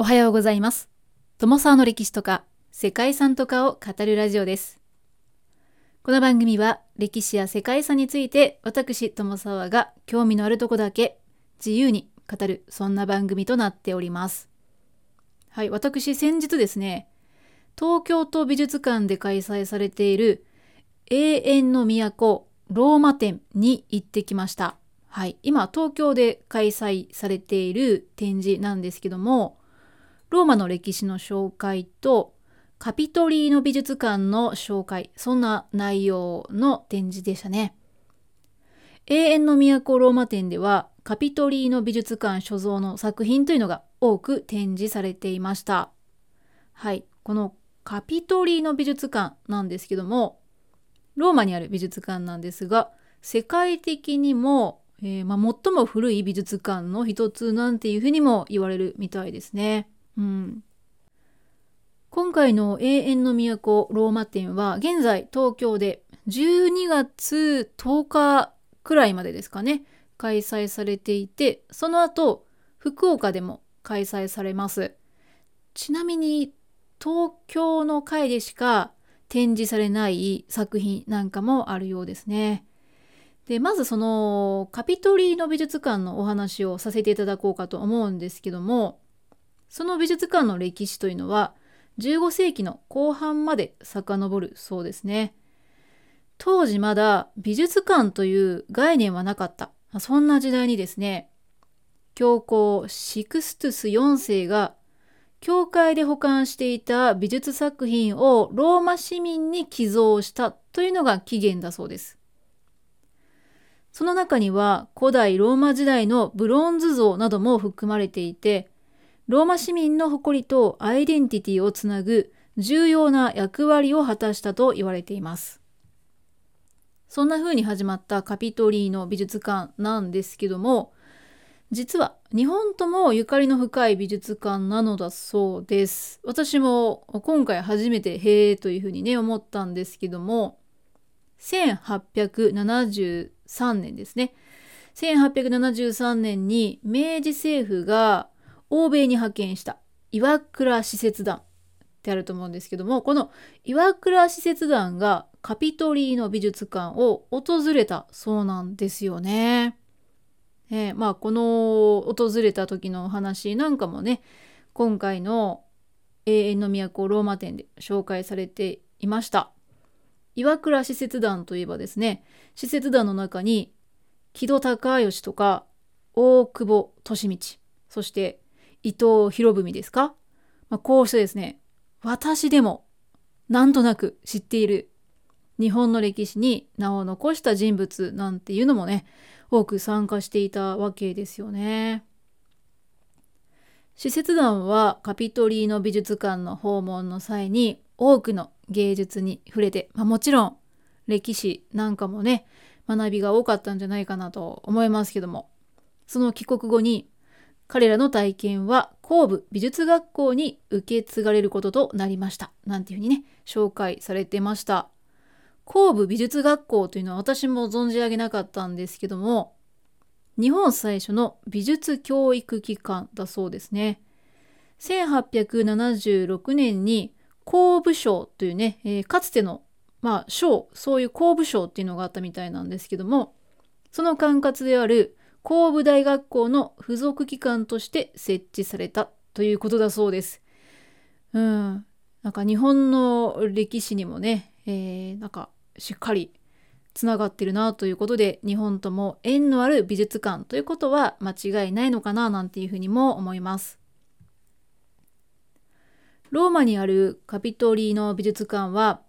おはようございます。友沢の歴史とか世界遺産とかを語るラジオです。この番組は歴史や世界遺産について私友沢が興味のあるとこだけ自由に語るそんな番組となっております。はい、私先日ですね、東京都美術館で開催されている永遠の都ローマ展に行ってきました。はい、今東京で開催されている展示なんですけどもローマの歴史の紹介とカピトリーノ美術館の紹介そんな内容の展示でしたね。永遠の都ローマ展ではカピトリーノ美術館所蔵の作品というのが多く展示されていました。はい。このカピトリーノ美術館なんですけどもローマにある美術館なんですが世界的にもえーまあ、最も古い美術館の一つなんていうふうにも言われるみたいですね。うん、今回の永遠の都ローマ展は現在東京で12月10日くらいまでですかね開催されていてその後福岡でも開催されます。ちなみに東京の回でしか展示されない作品なんかもあるようですね。でまずそのカピトリーノ美術館のお話をさせていただこうかと思うんですけどもその美術館の歴史というのは15世紀の後半まで遡るそうですね。当時まだ美術館という概念はなかったそんな時代にですね教皇シクストゥス4世が教会で保管していた美術作品をローマ市民に寄贈したというのが起源だそうです。その中には古代ローマ時代のブロンズ像なども含まれていて、ローマ市民の誇りとアイデンティティをつなぐ重要な役割を果たしたと言われています。そんな風に始まったカピトリーノ美術館なんですけども、実は日本ともゆかりの深い美術館なのだそうです。私も今回初めてへえというふうにね思ったんですけども、1873年ですね。1873年に明治政府が欧米に派遣した岩倉使節団ってあると思うんですけども、この岩倉使節団がカピトリーノ美術館を訪れたそうなんですよね。えー、まあこの訪れた時のお話なんかもね、今回の永遠の都ローマ展で紹介されていました。岩倉使節団といえばですね使節団の中に木戸孝允とか大久保利通そして伊藤博文ですか、まあ、こうしてですね私でもなんとなく知っている日本の歴史に名を残した人物なんていうのもね多く参加していたわけですよね。使節団はカピトリーノ美術館の訪問の際に多くの芸術に触れて、まあ、もちろん歴史なんかもね学びが多かったんじゃないかなと思いますけどもその帰国後に彼らの体験は神戸美術学校に受け継がれることとなりました。なんていうふうにね紹介されてました。神戸美術学校というのは私も存じ上げなかったんですけども日本最初の美術教育機関だそうですね。1876年に工部賞というね、えー、かつての、まあ、賞そういう工部賞っていうのがあったみたいなんですけどもその管轄である工部大学校の付属機関として設置されたということだそうです。うん、なんか日本の歴史にもね、えー、なんかしっかりつながってるなということで日本とも縁のある美術館ということは間違いないのかななんていうふうにも思います。ローマにあるカピトリーノ美術館は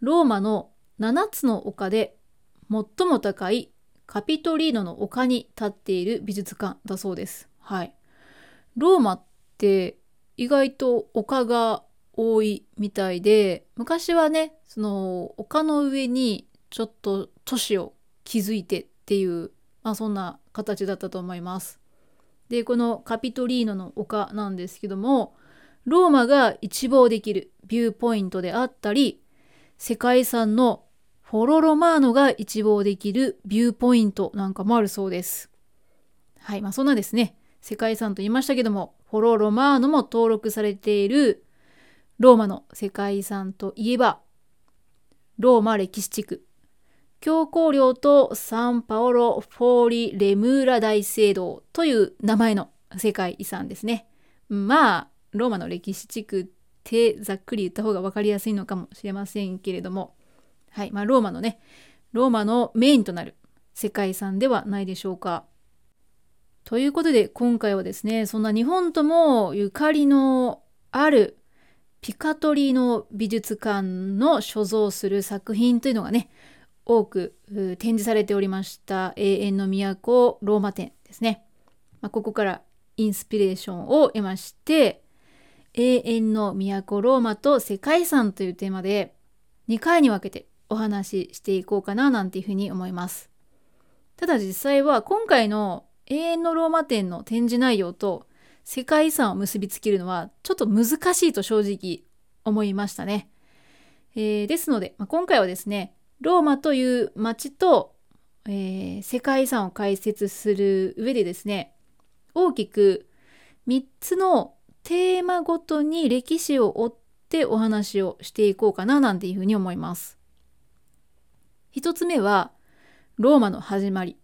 ローマの7つの丘で最も高いカピトリーノの丘に立っている美術館だそうです。はい。ローマって意外と丘が多いみたいで昔はねその丘の上にちょっと都市を築いてっていう、まあ、そんな形だったと思います。でこのカピトリーノの丘なんですけどもローマが一望できるビューポイントであったり世界遺産のフォロロマーノが一望できるビューポイントなんかもあるそうです。はい、まあそんなですね世界遺産と言いましたけどもフォロ・ロマーノも登録されているローマの世界遺産といえばローマ歴史地区教皇陵とサンパオロ・フォーリ・レムーラ大聖堂という名前の世界遺産ですね。まあローマの歴史地区ってざっくり言った方が分かりやすいのかもしれませんけれどもはいまあローマのねローマのメインとなる世界遺産ではないでしょうか。ということで今回はですねそんな日本ともゆかりのあるピカトリの美術館の所蔵する作品というのがね多く展示されておりました永遠の都ローマ展ですね、まあ、ここからインスピレーションを得まして永遠の都ローマと世界遺産というテーマで2回に分けてお話ししていこうかななんていうふうに思いますただ実際は今回の永遠のローマ展の展示内容と世界遺産を結びつけるのはちょっと難しいと正直思いましたね、えー、ですので、まあ、今回はですねローマという町と、えー、世界遺産を解説する上でですね大きく3つのテーマごとに歴史を追ってお話をしていこうかななんていうふうに思います。1つ目はローマの始まり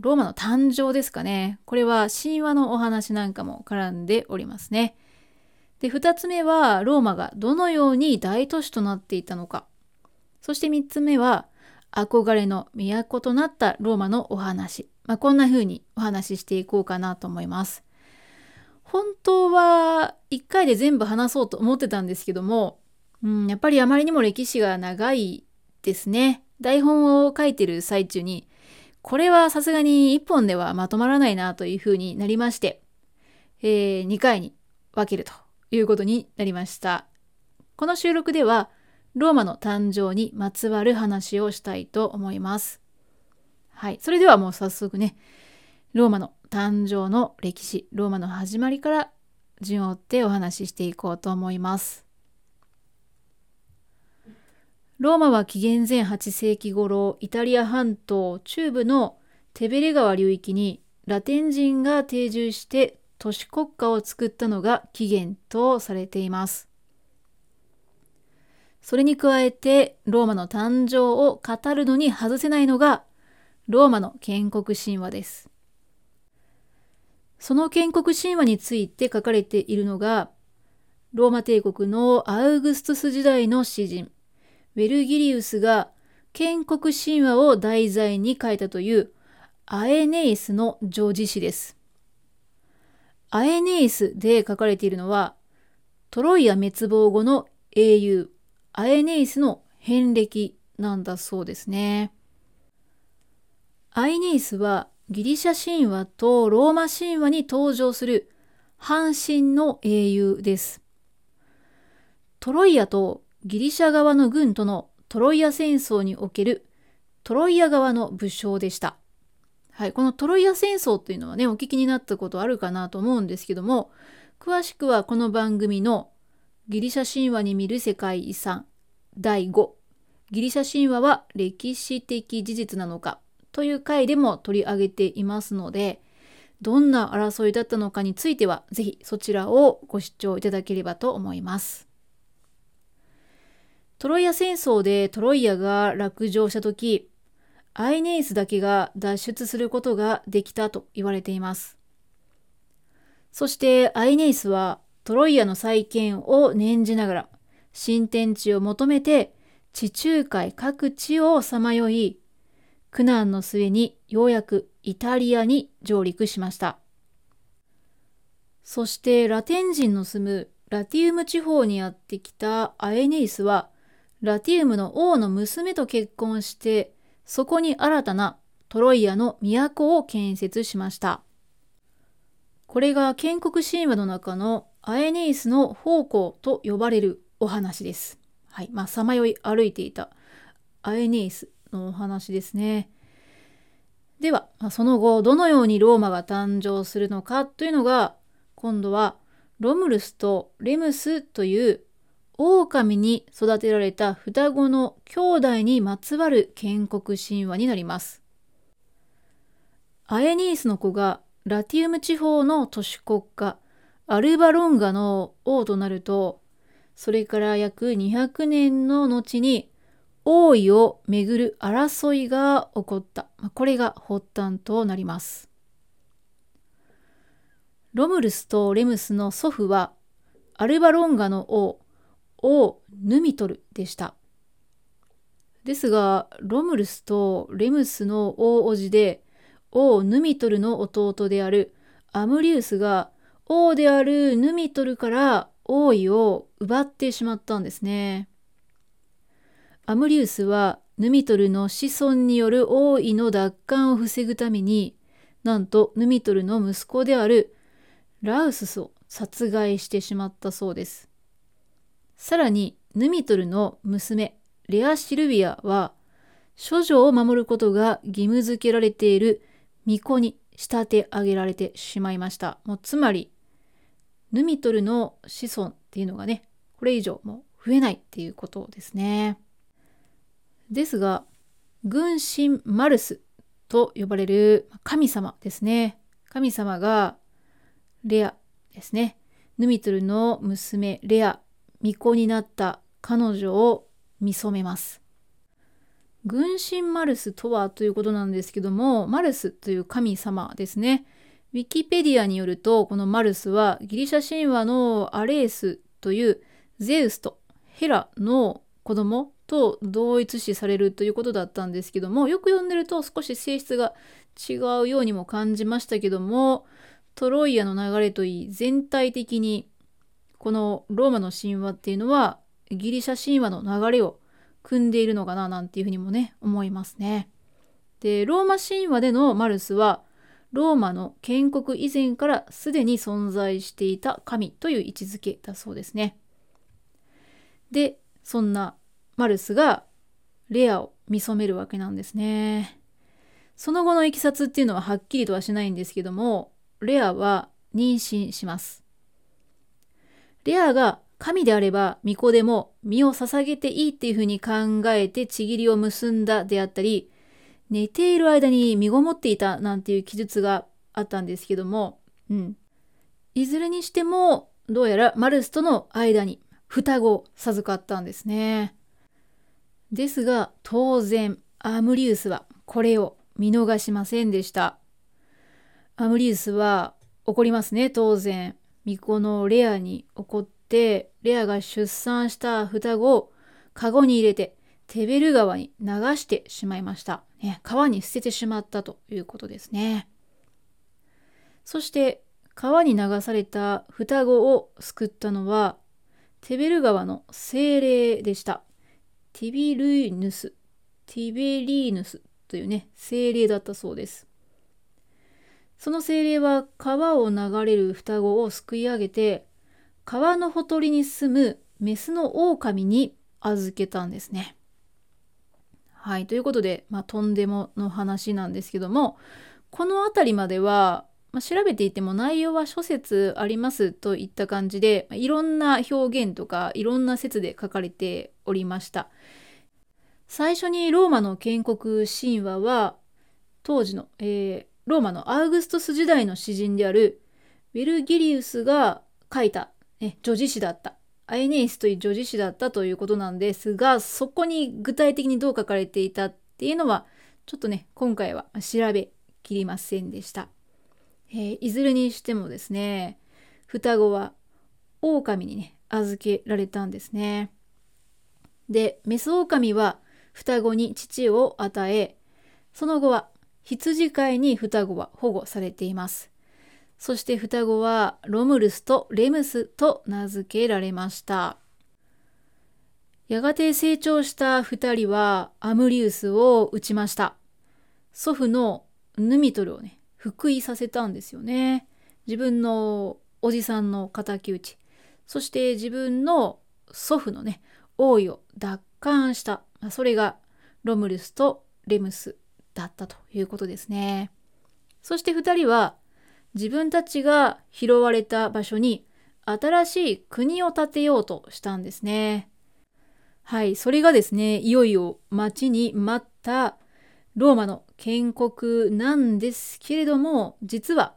ローマの誕生ですかねこれは神話のお話なんかも絡んでおりますね。で2つ目はローマがどのように大都市となっていたのかそして3つ目は憧れの都となったローマのお話、まあ、こんな風にお話ししていこうかなと思います。本当は1回で全部話そうと思ってたんですけども、うん、やっぱりあまりにも歴史が長いですね。台本を書いてる最中にこれはさすがに1本ではまとまらないなという風になりまして、えー、2回に分けるということになりました。この収録ではローマの誕生にまつわる話をしたいと思います。はい、それではもう早速ね、ローマの誕生の歴史、ローマの始まりから順を追ってお話ししていこうと思います。ローマは紀元前8世紀頃、イタリア半島中部のテベレ川流域にラテン人が定住して都市国家を作ったのが起源とされています。それに加えてローマの誕生を語るのに外せないのがローマの建国神話です。その建国神話について書かれているのがローマ帝国のアウグストゥス時代の詩人ウェルギリウスが建国神話を題材に書いたというアエネイスの叙事詩です。アエネイスで書かれているのはトロイア滅亡後の英雄アエネイスの遍歴なんだそうですね。アエネイスはギリシャ神話とローマ神話に登場する半身の英雄です。トロイアとギリシャ側の軍とのトロイア戦争におけるトロイア側の武将でした。はい、このトロイア戦争というのはねお聞きになったことあるかなと思うんですけども詳しくはこの番組のギリシャ神話に見る世界遺産第5ギリシャ神話は歴史的事実なのかという回でも取り上げていますのでどんな争いだったのかについては是非そちらをご視聴いただければと思います。トロイア戦争でトロイアが落城した時アイネイスだけが脱出することができたと言われています。そしてアイネイスはトロイアの再建を念じながら新天地を求めて地中海各地をさまよい苦難の末にようやくイタリアに上陸しましたそしてラテン人の住むラティウム地方にやってきたアエネイスはラティウムの王の娘と結婚してそこに新たなトロイアの都を建設しましたこれが建国神話の中のアエネイスの宝庫と呼ばれるお話です。はい。まあ、さまよい歩いていたアエネイスのお話ですね。では、その後、どのようにローマが誕生するのかというのが、今度はロムルスとレムスという狼に育てられた双子の兄弟にまつわる建国神話になります。アエニースの子がラティウム地方の都市国家アルバロンガの王となるとそれから約200年の後に王位をめぐる争いが起こった。これが発端となります。ロムルスとレムスの祖父はアルバロンガの王、王ヌミトルでした。ですが、ロムルスとレムスの大叔父で王ヌミトルの弟であるアムリウスが王であるヌミトルから王位を奪ってしまったんですね。アムリウスはヌミトルの子孫による王位の奪還を防ぐためになんとヌミトルの息子であるラウススを殺害してしまったそうです。さらにヌミトルの娘レア・シルビアは処女を守ることが義務付けられている巫女に仕立て上げられてしまいました。もうつまりヌミトルの子孫っていうのがね、これ以上もう増えないっていうことですね。ですが、軍神マルスと呼ばれる神様ですね。神様がレアですね。ヌミトルの娘レア、巫女になった彼女を見初めます。軍神マルスとはということなんですけども、マルスという神様ですね。ウィキペディアによるとこのマルスはギリシャ神話のアレースというゼウスとヘラの子供と同一視されるということだったんですけどもよく読んでると少し性質が違うようにも感じましたけどもトロイアの流れといい全体的にこのローマの神話っていうのはギリシャ神話の流れを組んでいるのかななんていうふうにもね思いますね。でローマ神話でのマルスはローマの建国以前からすでに存在していた神という位置づけだそうですね。で、そんなマルスがレアを見初めるわけなんですね。その後のいきさつっていうのははっきりとはしないんですけども、レアは妊娠します。レアが神であれば巫女でも身を捧げていいっていうふうに考えてちぎりを結んだであったり、寝ている間に身ごもっていたなんていう記述があったんですけども、うん。いずれにしても、どうやらマルスとの間に双子を授かったんですね。ですが、当然、アムリウスはこれを見逃しませんでした。アムリウスは怒りますね、当然。巫女のレアに怒って、レアが出産した双子をカゴに入れて、テベル川に流してしまいました。ね、川に捨ててしまったということですね。そして川に流された双子を救ったのはテベル川の精霊でした。ティビルイヌス、ティベリーヌスというね、精霊だったそうです。その精霊は川を流れる双子をすくい上げて川のほとりに住むメスの狼に預けたんですね。はい、ということで、まあ、とんでもの話なんですけどもこの辺りまでは、まあ、調べていても内容は諸説ありますといった感じで、いろんな表現とかいろんな説で書かれておりました。最初にローマの建国神話は当時の、えー、ローマのアウグストス時代の詩人であるウィルギリウスが書いた、ね、女児詩だったアイネイスという女児誌だったということなんですが、そこに具体的にどう書かれていたっていうのは、ちょっとね、今回は調べきりませんでした。えー、いずれにしてもですね、双子は狼にね、預けられたんですね。で、メス狼は双子に乳を与え、その後は羊飼いに双子は保護されています。そして双子はロムルスとレムスと名付けられました。やがて成長した二人はアムリウスを撃ちました。祖父のヌミトルをね、復位させたんですよね。自分のおじさんの敵討ち。そして自分の祖父のね、王位を奪還した。それがロムルスとレムスだったということですね。そして二人は自分たちが拾われた場所に新しい国を建てようとしたんですね。はい、それがですね、いよいよ待ちに待ったローマの建国なんですけれども、実は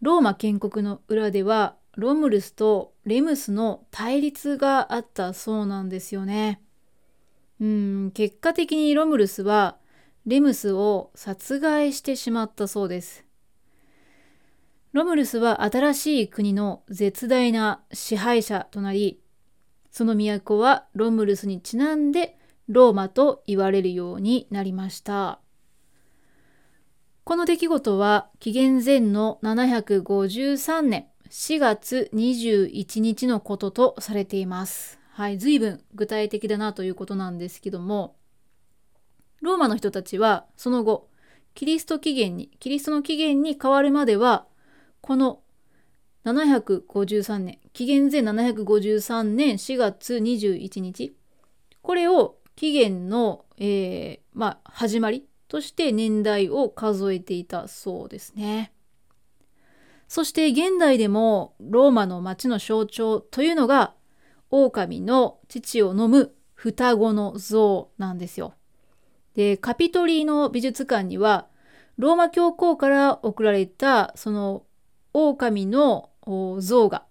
ローマ建国の裏ではロムルスとレムスの対立があったそうなんですよね。うん結果的にロムルスはレムスを殺害してしまったそうです。ロムルスは新しい国の絶大な支配者となり、その都はロムルスにちなんでローマと言われるようになりました。この出来事は紀元前の753年4月21日のこととされています。はい、随分具体的だなということなんですけども、ローマの人たちはその後、キリスト起源に、キリストの起源に変わるまでは、この753年、紀元前753年4月21日、これを起源の、えー、まあ、始まりとして年代を数えていたそうですね。そして現代でもローマの町の象徴というのが狼の乳を飲む双子の像なんですよ。で、カピトリーの美術館にはローマ教皇から贈られたその狼の像が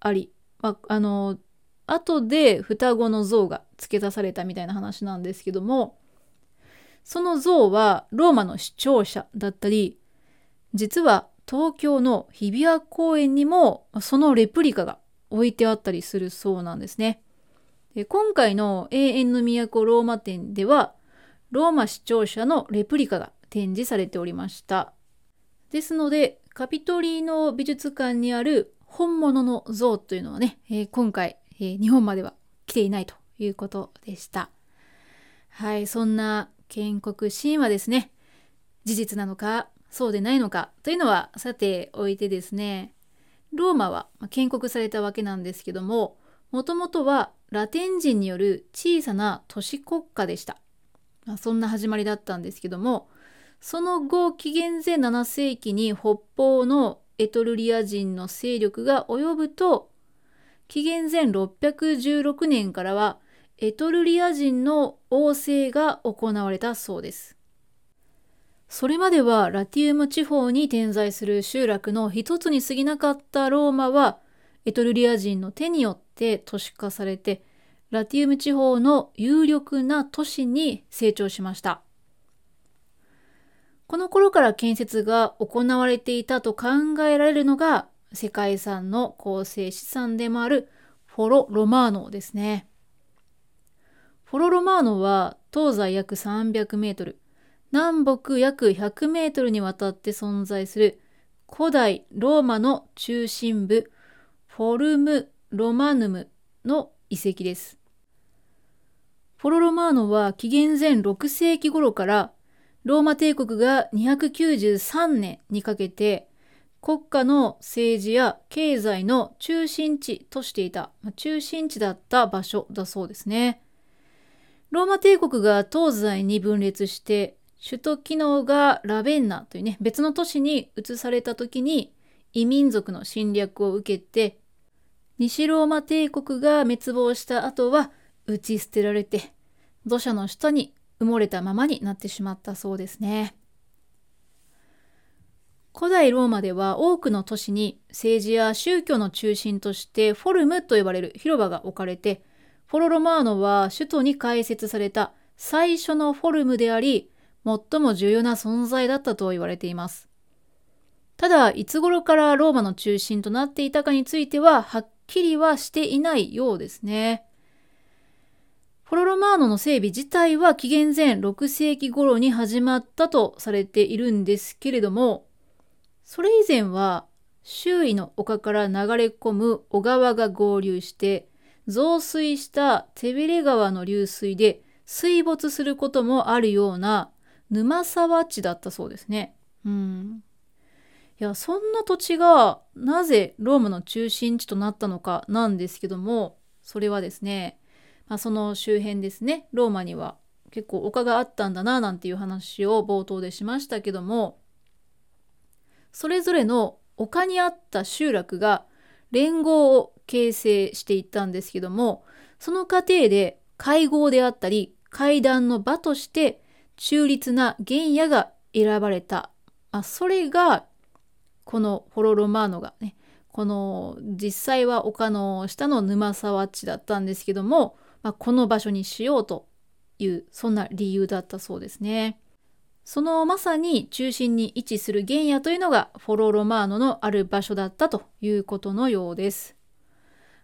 あり、まあ、あの、後で双子の像が付け足されたみたいな話なんですけども、その像はローマの市庁舎だったり、実は東京の日比谷公園にもそのレプリカが置いてあったりするそうなんですね。で今回の永遠の都ローマ展では、ローマ市庁舎のレプリカが展示されておりました。ですので、カピトリーノ美術館にある本物の像というのはね、えー、今回、えー、日本までは来ていないということでした。はい、そんな建国シーンはですね、事実なのか、そうでないのかというのはさておいてですね、ローマは建国されたわけなんですけども、もともとはラテン人による小さな都市国家でした。まあ、そんな始まりだったんですけども、その後紀元前7世紀に北方のエトルリア人の勢力が及ぶと紀元前616年からはエトルリア人の王政が行われたそうです。それまではラティウム地方に点在する集落の一つに過ぎなかったローマはエトルリア人の手によって都市化されてラティウム地方の有力な都市に成長しました。この頃から建設が行われていたと考えられるのが世界遺産の構成資産でもあるフォロ・ロマーノですね。フォロ・ロマーノは東西約300メートル、南北約100メートルにわたって存在する古代ローマの中心部フォルム・ロマヌムの遺跡です。フォロ・ロマーノは紀元前6世紀頃からローマ帝国が293年にかけて国家の政治や経済の中心地としていた、中心地だった場所だそうですね。ローマ帝国が東西に分裂して首都機能がラベンナというね別の都市に移された時に異民族の侵略を受けて西ローマ帝国が滅亡した後は打ち捨てられて土砂の下に埋もれたままになってしまったそうですね。古代ローマでは多くの都市に政治や宗教の中心としてフォルムと呼ばれる広場が置かれてフォロロマーノは首都に開設された最初のフォルムであり最も重要な存在だったと言われています。ただ、いつ頃からローマの中心となっていたかについてははっきりはしていないようですね。フォロロマーノの整備自体は紀元前6世紀頃に始まったとされているんですけれども、それ以前は周囲の丘から流れ込む小川が合流して増水したテベレ川の流水で水没することもあるような沼沢地だったそうですね。うん。いや、そんな土地がなぜローマの中心地となったのかなんですけども、それはですね、まあ、その周辺ですね。ローマには結構丘があったんだななんていう話を冒頭でしましたけどもそれぞれの丘にあった集落が連合を形成していったんですけどもその過程で会合であったり会談の場として中立な原野が選ばれた、あ、それがこのフォロロマーノがねこの実際は丘の下の沼沢地だったんですけども、まあ、この場所にしようというそんな理由だったそうですね。そのまさに中心に位置する原野というのがフォロロマーノのある場所だったということのようです。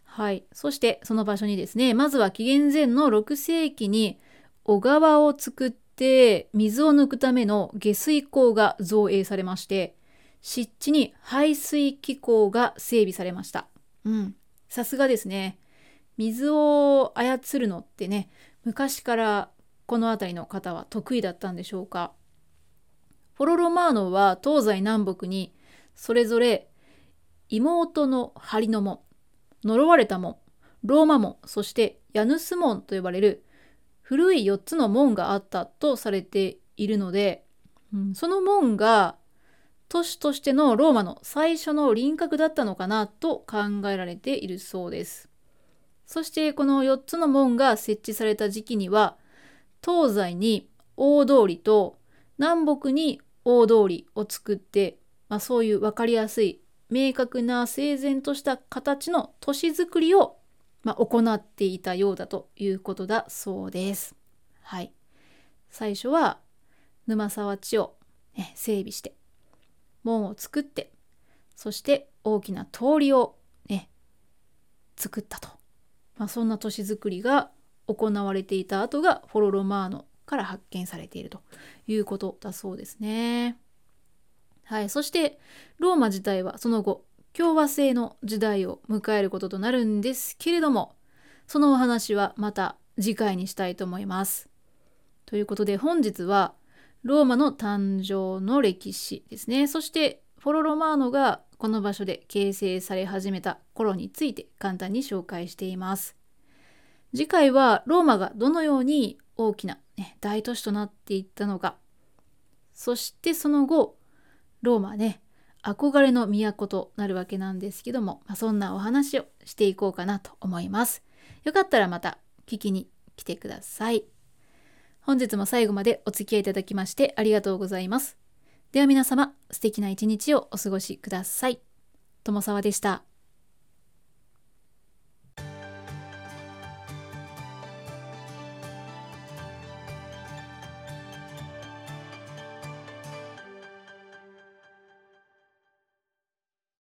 はい。そしてその場所にですね、まずは紀元前の6世紀に小川を作って水を抜くための下水溝が造営されまして、湿地に排水機構が整備されました。うん。さすがですね。水を操るのってね、昔からこの辺りの方は得意だったんでしょうか？フォロロマーノは東西南北にそれぞれ妹の針の門、呪われた門、ローマ門、そしてヤヌス門と呼ばれる古い4つの門があったとされているので、その門が都市としてのローマの最初の輪郭だったのかなと考えられているそうです。そしてこの4つの門が設置された時期には東西に大通りと南北に大通りを作って、まあ、そういう分かりやすい明確な整然とした形の都市づくりを、まあ、行っていたようだということだそうです。はい。最初は沼沢地を、ね、整備して門を作ってそして大きな通りをね作ったと、まあ、そんな都市づくりが行われていた後がフォロロマーノから発見されているということだそうですね。はい、そしてローマ自体はその後共和制の時代を迎えることとなるんですけれどもそのお話はまた次回にしたいと思います。ということで本日はローマの誕生の歴史ですねそしてフォロロマーノがこの場所で形成され始めた頃について簡単に紹介しています。次回はローマがどのように大きな、ね、大都市となっていったのか。そしてその後ローマね憧れの都となるわけなんですけども、まあ、そんなお話をしていこうかなと思います。よかったらまた聞きに来てください。本日も最後までお付き合いいただきましてありがとうございます。では皆様素敵な一日をお過ごしください。友沢でした。